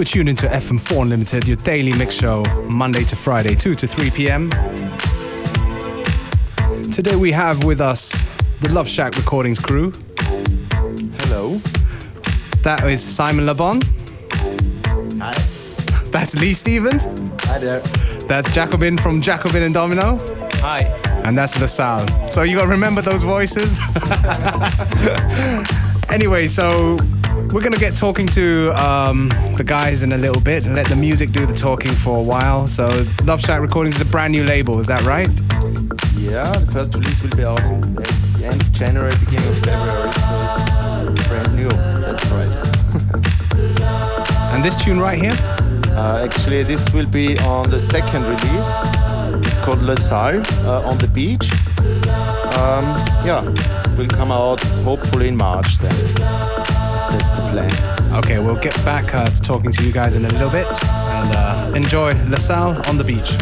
You are tuned into FM4 Unlimited, your daily mix show, Monday to Friday, 2 to 3 p.m. Today we have with us the Luv Shack Recordings crew. Hello. That is Simon LeBon. Hi. That's Lee Stevens. Hi there. That's Jacobin from Jacobin and Domino. Hi. And that's LaSalle. So you gotta remember those voices. anyway, so we're gonna get talking to um, the guys in a little bit and let the music do the talking for a while. So Luv Shack Recordings is a brand new label, is that right? Yeah, the first release will be out in the end of January, beginning of February, so it's brand new. That's right. And this tune right here? Uh, actually, this will be on the second release. It's called Le Salle uh, on the beach. Um, yeah, will come out hopefully in March then. Okay, we'll get back uh, to talking to you guys in a little bit and uh, enjoy LaSalle on the beach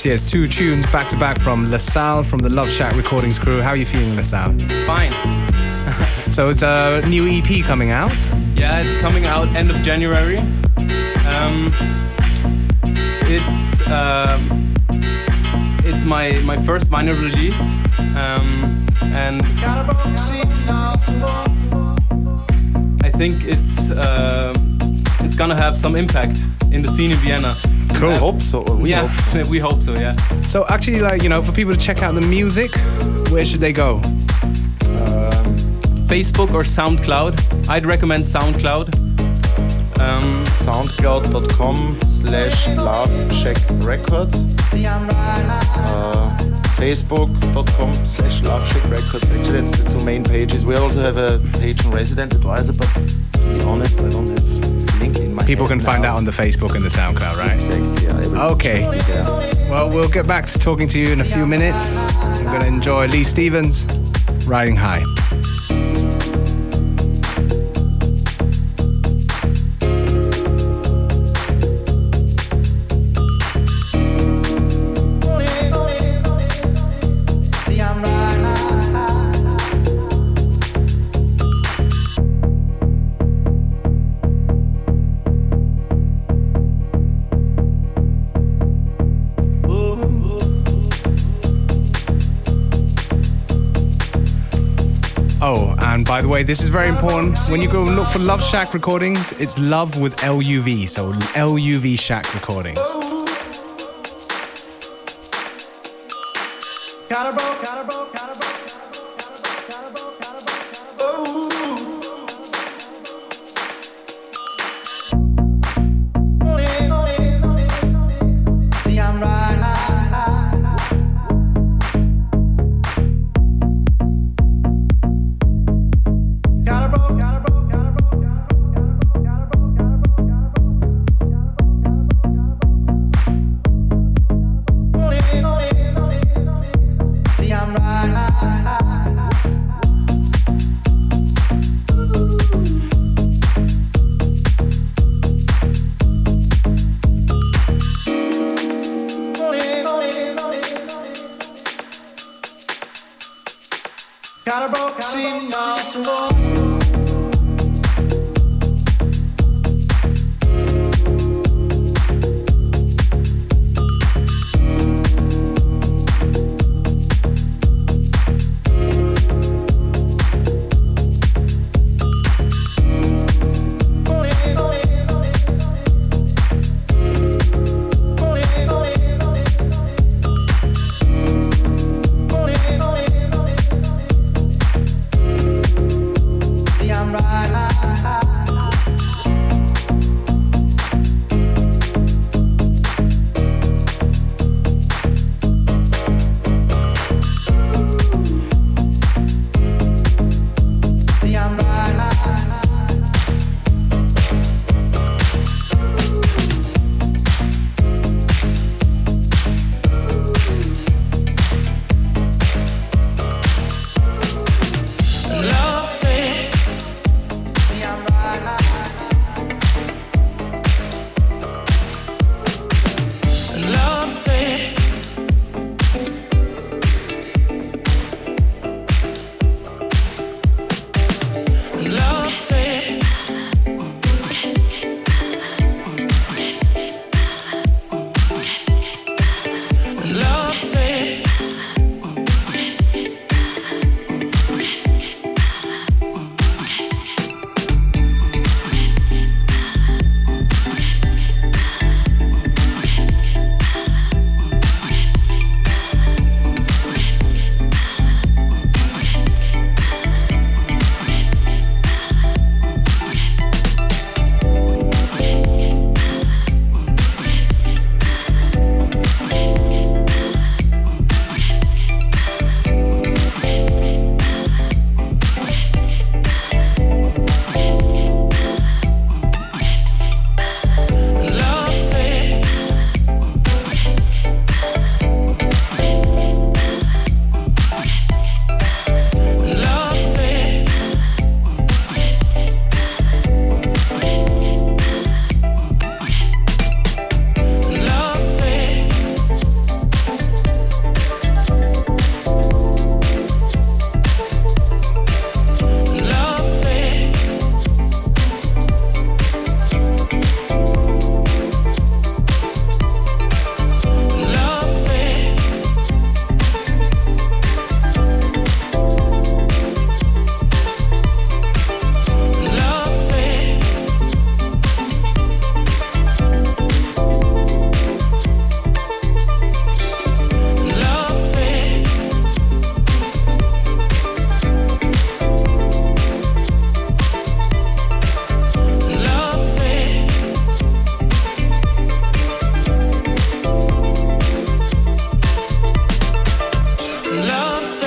for now. Yes, yes, two tunes back to back from LaSalle from the Luv Shack Recordings crew. How are you feeling, LaSalle? Fine. So it's a new EP coming out. Yeah, it's coming out end of January. Um, it's um, it's my my first vinyl release, um, and I think it's uh, it's gonna have some impact in the scene in Vienna. Cool. hope so. We yeah, hope so. we hope so. Yeah. So actually, like you know, for people to check out the music, where should they go? Facebook or SoundCloud. I'd recommend SoundCloud. Um, soundcloud.com slash love shack records uh, facebook.com slash love shack records actually that's the two main pages we also have a page on resident advisor but to be honest i don't have the link in my People can find now. out on the Facebook and the SoundCloud, right? exactly yeah, Okay. should be there. Well, we'll get back to talking to you in a few minutes. I'm going to enjoy Lee Stevens, Riding High. By the way, this is very important. When you go look for Luv Shack recordings, it's love with L-U-V, so L-U-V Shack recordings. seen us before.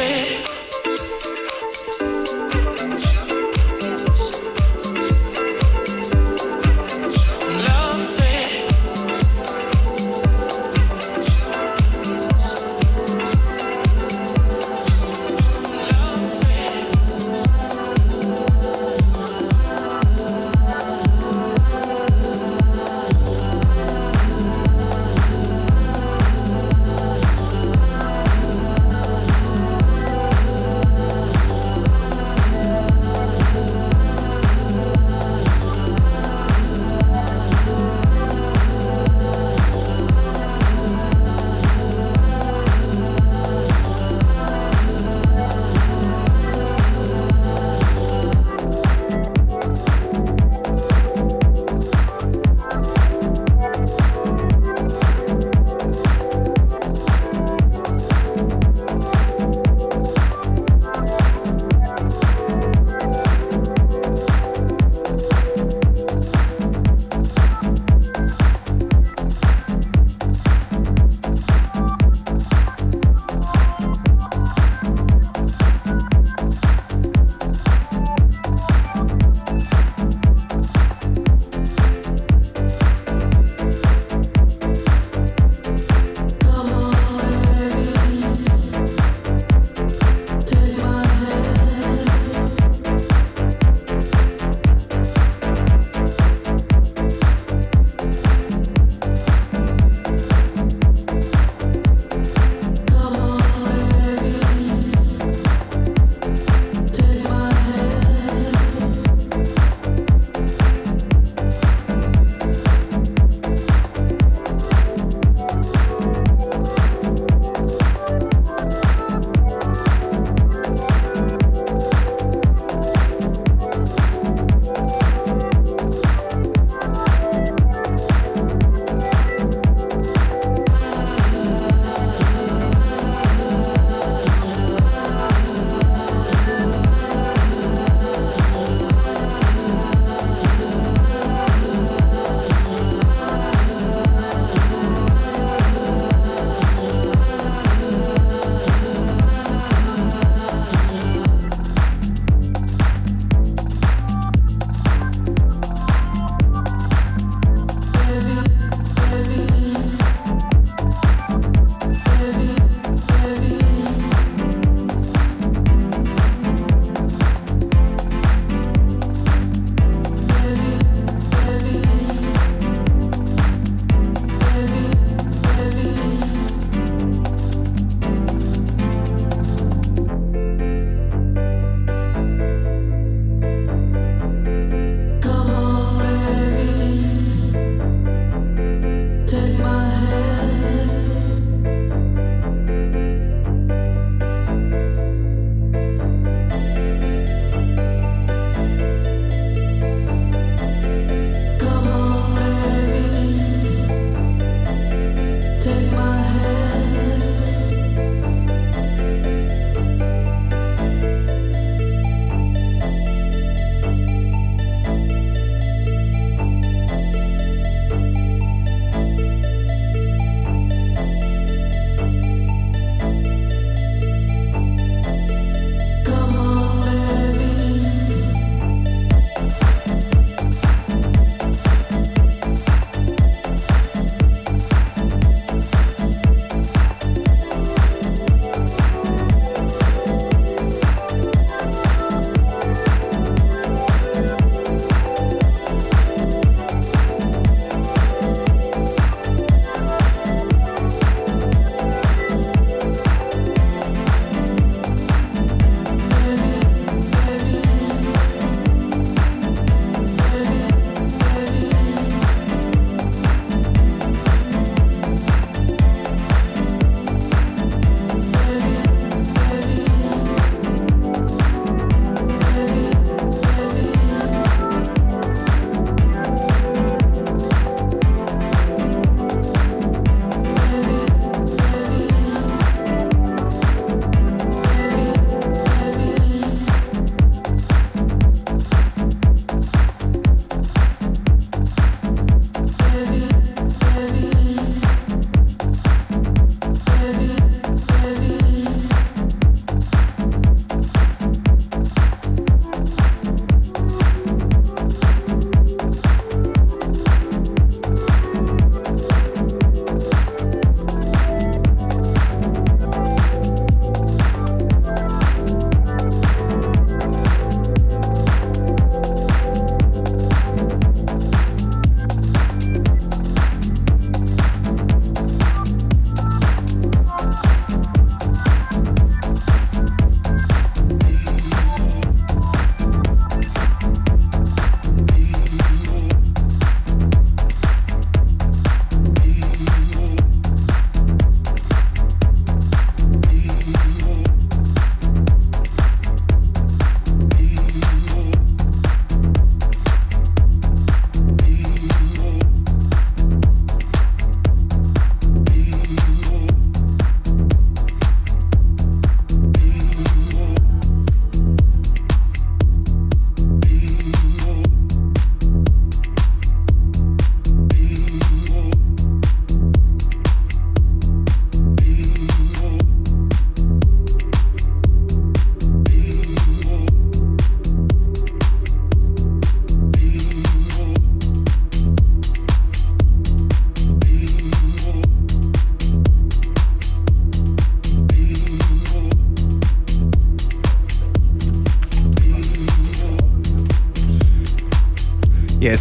it.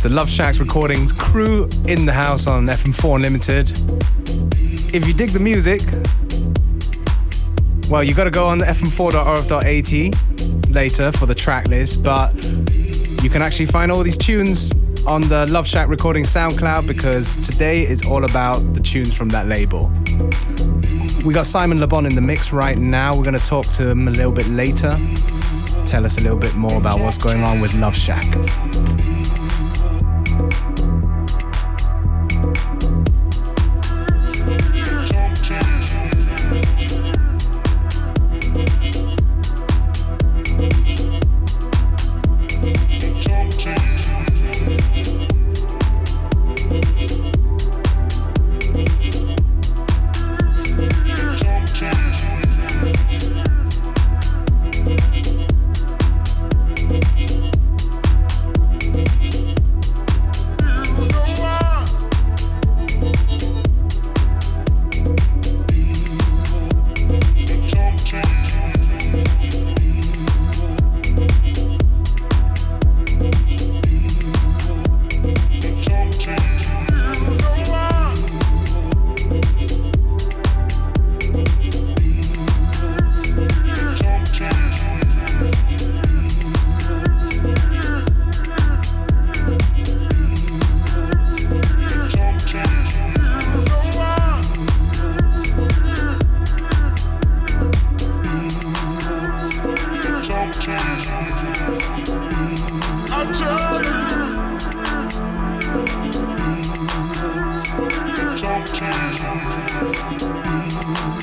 The Luv Shacks recordings crew in the house on FM4 Unlimited. If you dig the music, well, you got to go on the fm4.orf.at later for the track list, but you can actually find all these tunes on the Luv Shack recording SoundCloud because today is all about the tunes from that label. We got Simon Le Bon in the mix right now. We're going to talk to him a little bit later, tell us a little bit more about what's going on with Luv Shack. Yes, Talk to you.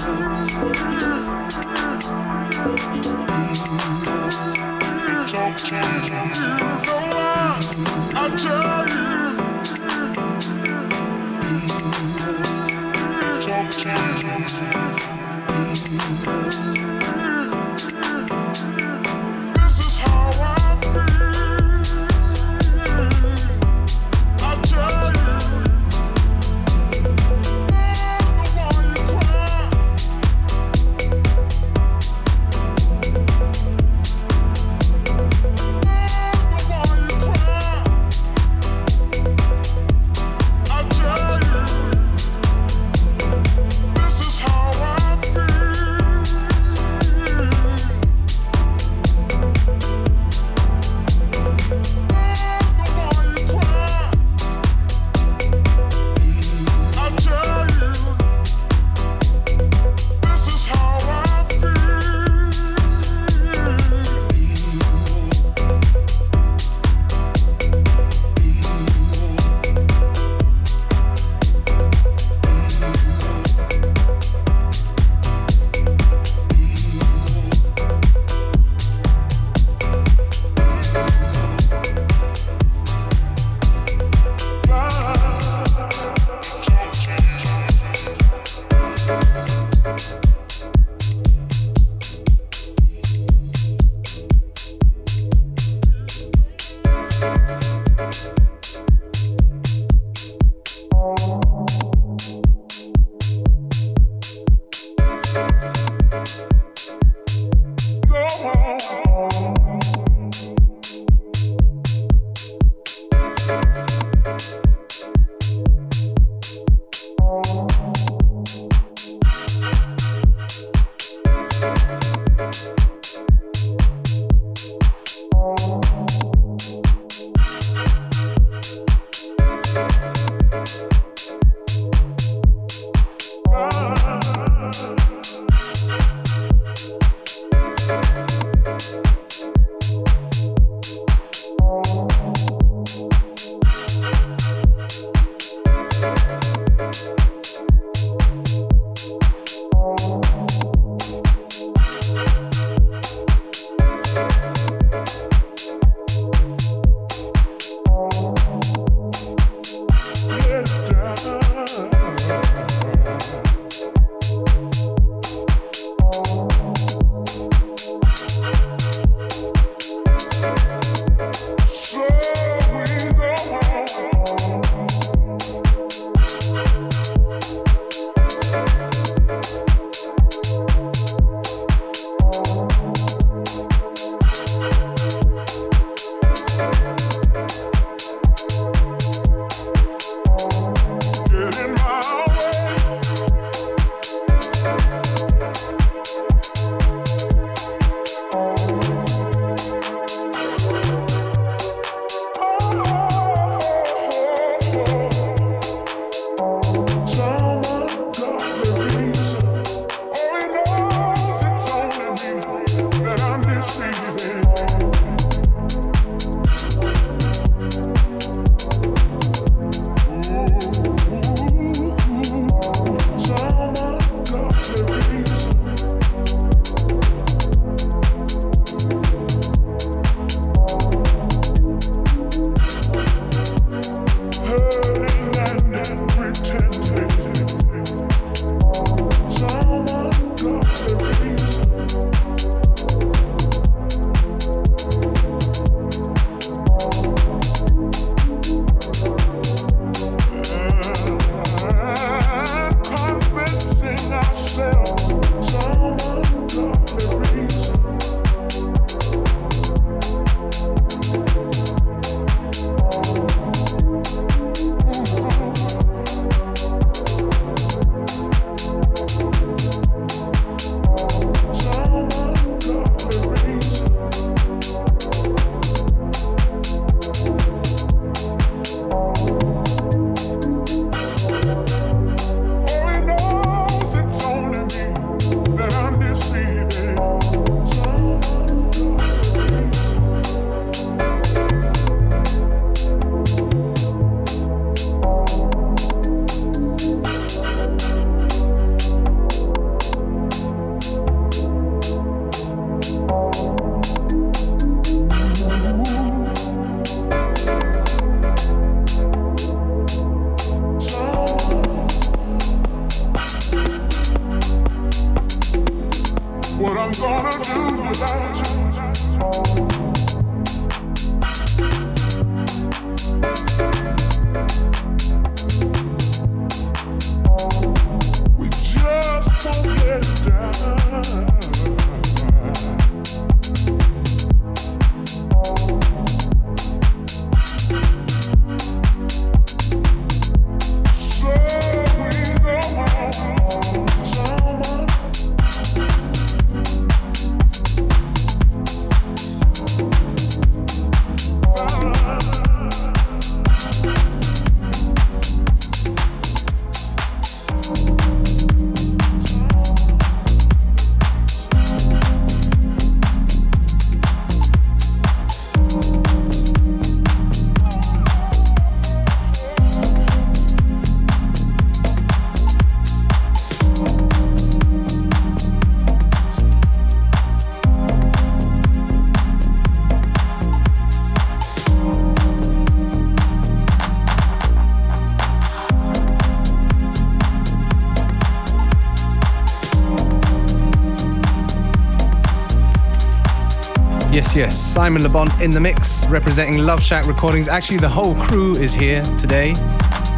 Simon Le Bon in the mix, representing Luv Shack Recordings. Actually, the whole crew is here today.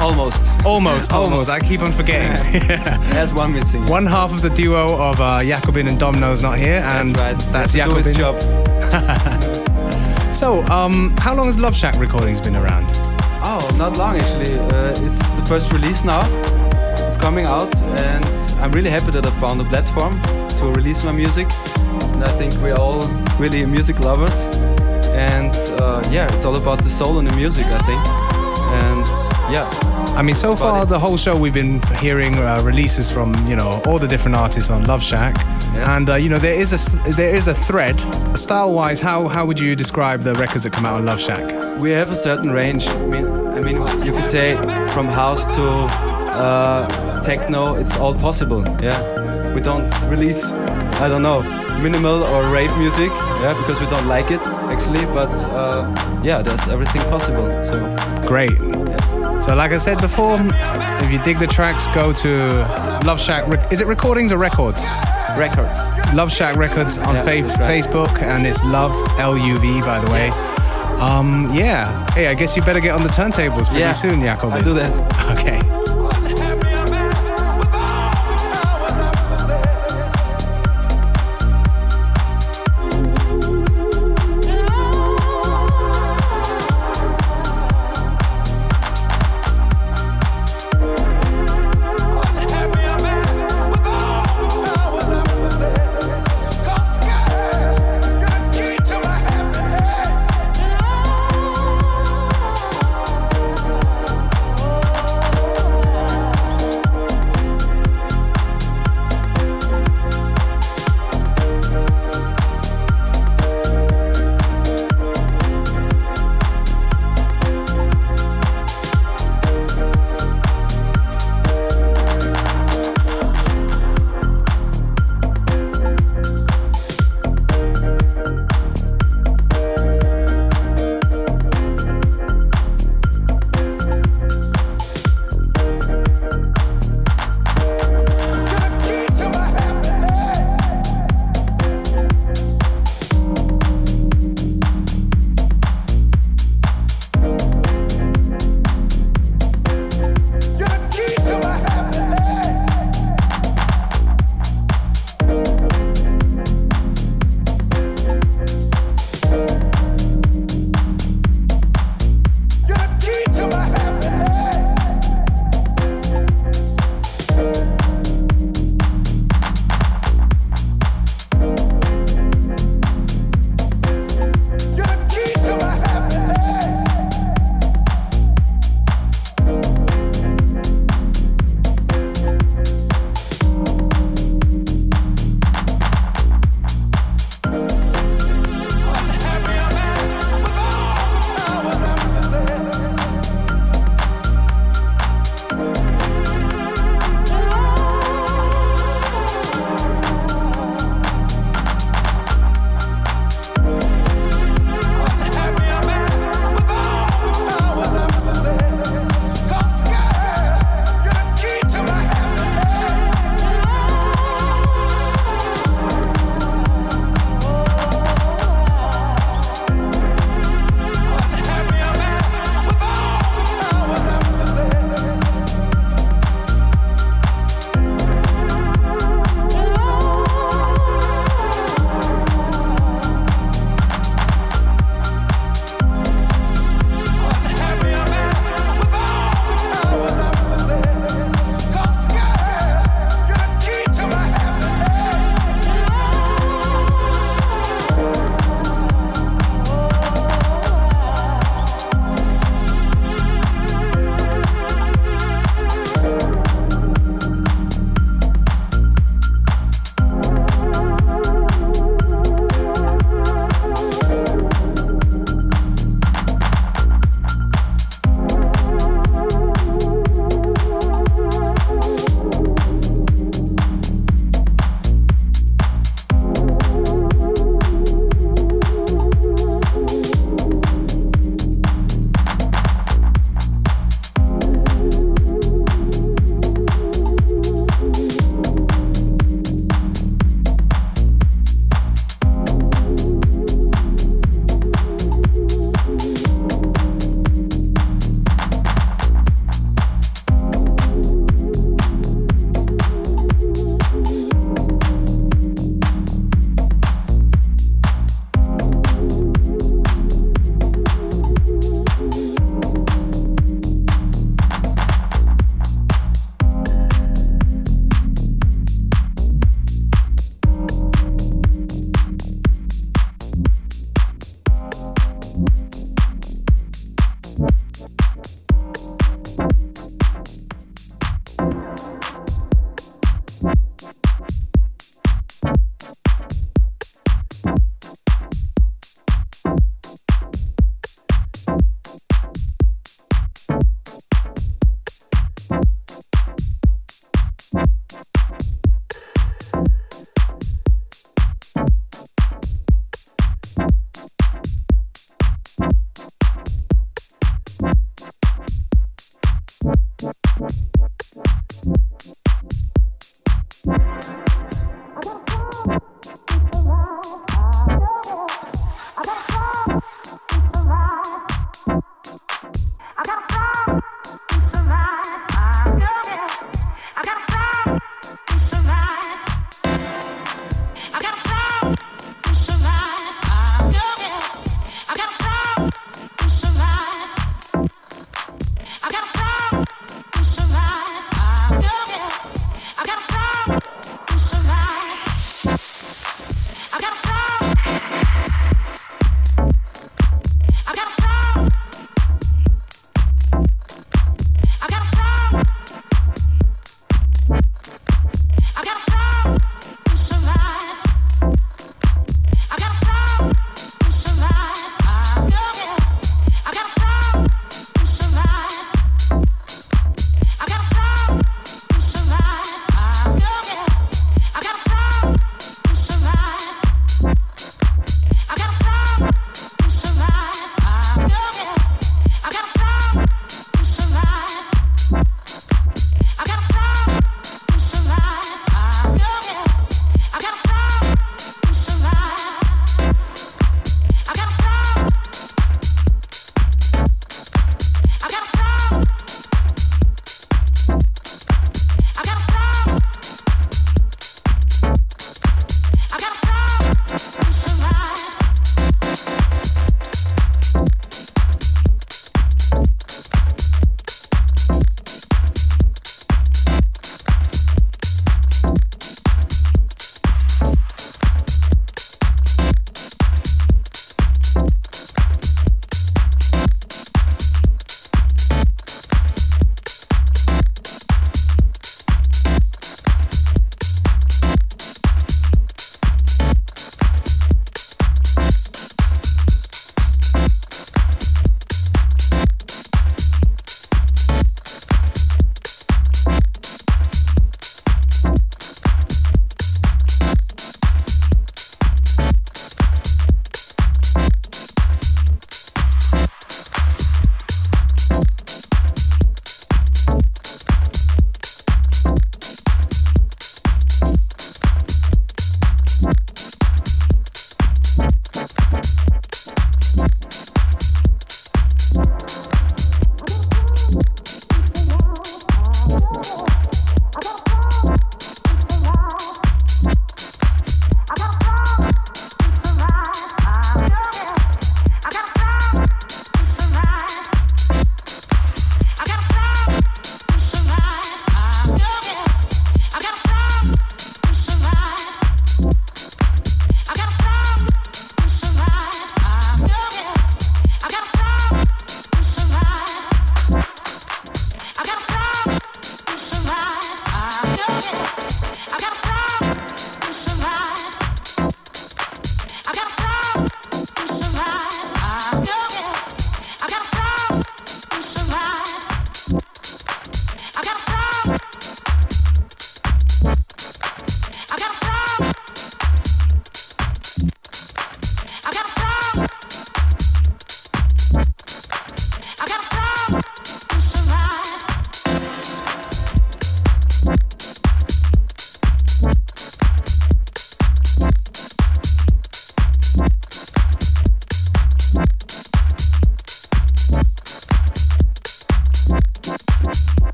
Almost. Almost, almost. I keep on forgetting. There's one missing. One half of the duo of uh, Jakobin and Domino's not here, and that's, right. that's Jakobin. job. so, um, how long has Luv Shack Recordings been around? Oh, not long actually. Uh, it's the first release now. It's coming out, and I'm really happy that I found a platform to release my music. And I think we're all really music lovers. And uh, yeah, it's all about the soul and the music, I think. And yeah. I mean, so far the whole show we've been hearing uh, releases from you know all the different artists on Luv Shack, yeah. and uh, you know there is a there is a thread. Style-wise, how how would you describe the records that come out on Luv Shack? We have a certain range. I mean, I mean, you could say from house to uh, techno, it's all possible. Yeah, we don't release, I don't know, minimal or rave music, yeah, because we don't like it actually. But uh, yeah, there's everything possible. So great. Yeah. So like I said before, if you dig the tracks, go to Luv Shack. Is it recordings or records? Records. Luv Shack Records on yeah, fa- right. Facebook, and it's Love L U V by the way. Yeah. Um, yeah. Hey, I guess you better get on the turntables pretty yeah, soon, Jacob. I'll do that. Okay.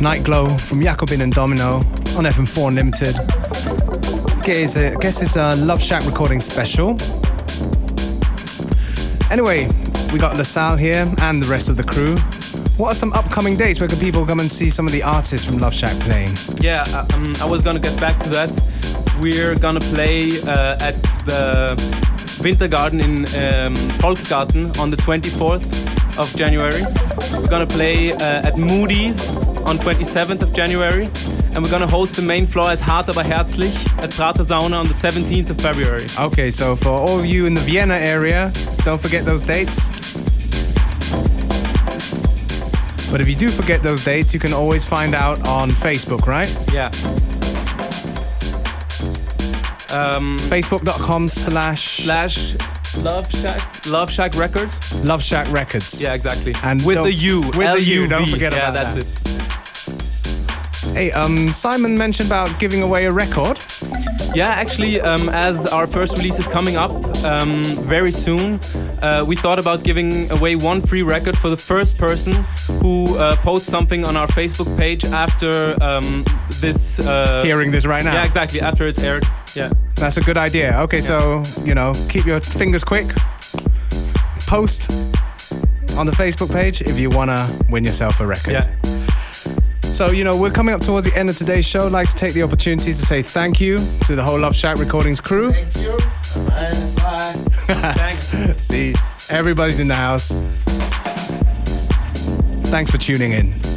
Night Glow from Jacobin and Domino on FM4 Unlimited. Guess, uh, guess it's a Luv Shack recording special. Anyway, we got LaSalle here and the rest of the crew. What are some upcoming dates where can people come and see some of the artists from Luv Shack playing? Yeah, uh, um, I was gonna get back to that. We're gonna play uh, at the Wintergarten in um, Volksgarten on the 24th of January. We're gonna play uh, at Moody's on 27th of January. And we're gonna host the main floor at Hart aber herzlich at Prater Sauna on the 17th of February. Okay, so for all of you in the Vienna area, don't forget those dates. But if you do forget those dates, you can always find out on Facebook, right? Yeah. Um, Facebook.com slash slash Luv Shack Luv Shack Records. Luv Shack Records. Yeah, exactly. And with don't- the U. with the U, don't forget yeah, about that's that. it. Hey, um, Simon mentioned about giving away a record. Yeah, actually, um, as our first release is coming up um, very soon, uh, we thought about giving away one free record for the first person who uh, posts something on our Facebook page after um, this. Uh, Hearing this right now. Yeah, exactly. After it's aired. Yeah. That's a good idea. Okay, so, you know, keep your fingers quick. Post on the Facebook page if you want to win yourself a record. Yeah. So, you know, we're coming up towards the end of today's show. I'd like to take the opportunity to say thank you to the whole Luv Shack Recordings crew. Thank you. Bye. Bye. Thanks. See, everybody's in the house. Thanks for tuning in.